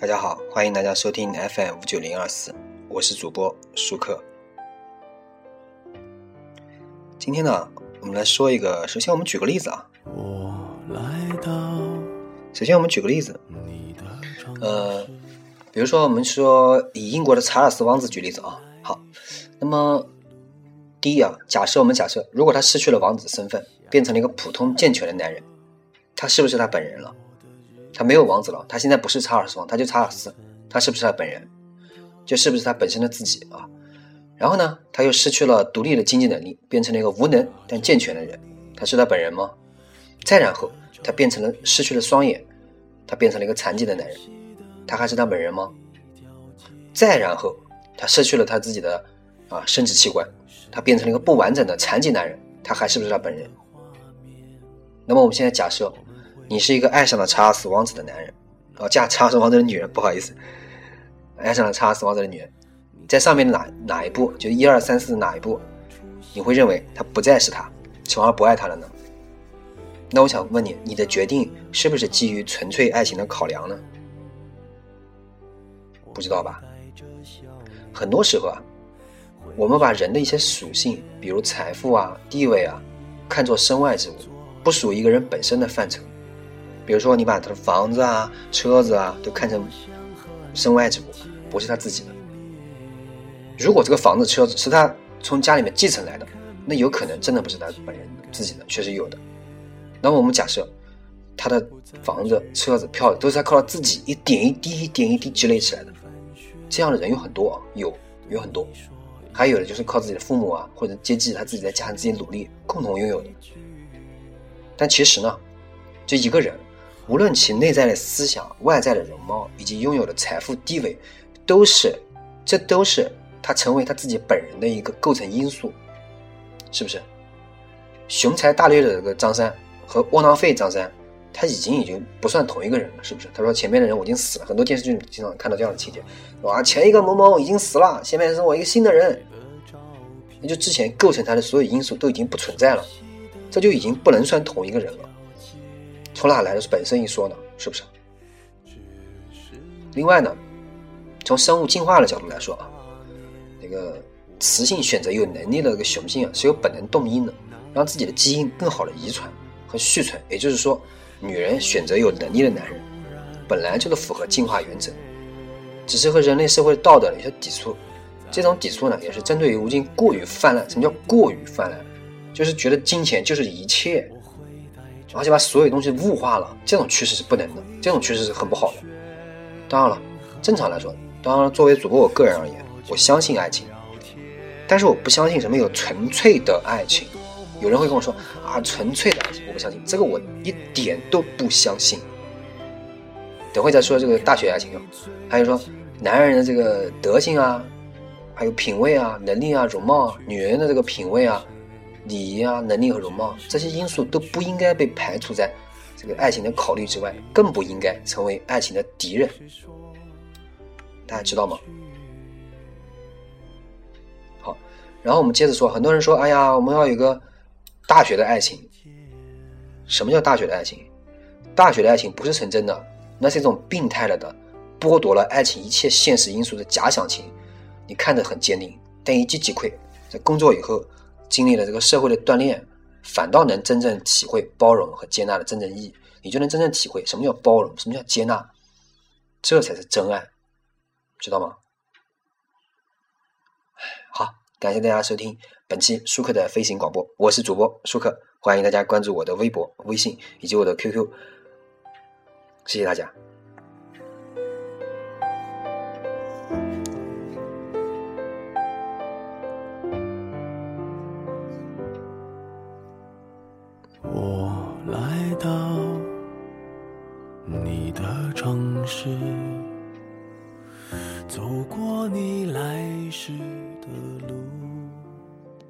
大家好，欢迎大家收听 FM 五九零二四，我是主播舒克。今天呢，我们来说一个，首先我们举个例子啊。首先我们举个例子，呃，比如说我们说以英国的查尔斯王子举例子啊。好，那么第一啊，假设我们假设，如果他失去了王子身份，变成了一个普通健全的男人，他是不是他本人了？他没有王子了，他现在不是查尔斯王，他就查尔斯，他是不是他本人？就是不是他本身的自己啊？然后呢，他又失去了独立的经济能力，变成了一个无能但健全的人，他是他本人吗？再然后，他变成了失去了双眼，他变成了一个残疾的男人，他还是他本人吗？再然后，他失去了他自己的啊生殖器官，他变成了一个不完整的残疾男人，他还是不是他本人？那么我们现在假设。你是一个爱上了查尔斯王子的男人，哦，嫁查尔斯王子的女人，不好意思，爱上了查尔斯王子的女人，在上面哪哪一步，就一二三四哪一步，你会认为他不再是他，从而不爱他了呢？那我想问你，你的决定是不是基于纯粹爱情的考量呢？不知道吧？很多时候啊，我们把人的一些属性，比如财富啊、地位啊，看作身外之物，不属于一个人本身的范畴。比如说，你把他的房子啊、车子啊都看成身外之物，不是他自己的。如果这个房子、车子是他从家里面继承来的，那有可能真的不是他本人自己的，确实有的。那么我们假设他的房子、车子、票都是他靠他自己一点一滴、一点一滴积累起来的，这样的人有很多啊，有有很多。还有的就是靠自己的父母啊，或者接济他自己在家里自己努力共同拥有的。但其实呢，就一个人。无论其内在的思想、外在的容貌以及拥有的财富地位，都是，这都是他成为他自己本人的一个构成因素，是不是？雄才大略的这个张三和窝囊废张三，他已经已经不算同一个人了，是不是？他说前面的人我已经死了，很多电视剧经常看到这样的情节，哇，前一个某某已经死了，下面是我一个新的人，那就之前构成他的所有因素都已经不存在了，这就已经不能算同一个人了。从哪来的是本身一说呢？是不是？另外呢，从生物进化的角度来说啊，那个雌性选择有能力的那个雄性啊，是有本能动因的，让自己的基因更好的遗传和续存。也就是说，女人选择有能力的男人，本来就是符合进化原则，只是和人类社会道德有些抵触。这种抵触呢，也是针对于如今过于泛滥。什么叫过于泛滥？就是觉得金钱就是一切。而且把所有东西物化了，这种趋势是不能的，这种趋势是很不好的。当然了，正常来说，当然作为主播我个人而言，我相信爱情，但是我不相信什么有纯粹的爱情。有人会跟我说啊，纯粹的爱情我不相信，这个我一点都不相信。等会再说这个大学爱情，还有说男人的这个德行啊，还有品味啊、能力啊、容貌啊，女人的这个品味啊。礼仪啊，能力和容貌这些因素都不应该被排除在这个爱情的考虑之外，更不应该成为爱情的敌人。大家知道吗？好，然后我们接着说，很多人说：“哎呀，我们要有个大学的爱情。”什么叫大学的爱情？大学的爱情不是纯真的，那是一种病态了的，剥夺了爱情一切现实因素的假想情。你看着很坚定，但一击即溃，在工作以后。经历了这个社会的锻炼，反倒能真正体会包容和接纳的真正意义。你就能真正体会什么叫包容，什么叫接纳，这才是真爱，知道吗？好，感谢大家收听本期舒克的飞行广播，我是主播舒克，欢迎大家关注我的微博、微信以及我的 QQ，谢谢大家。你的城市走过你来时的路。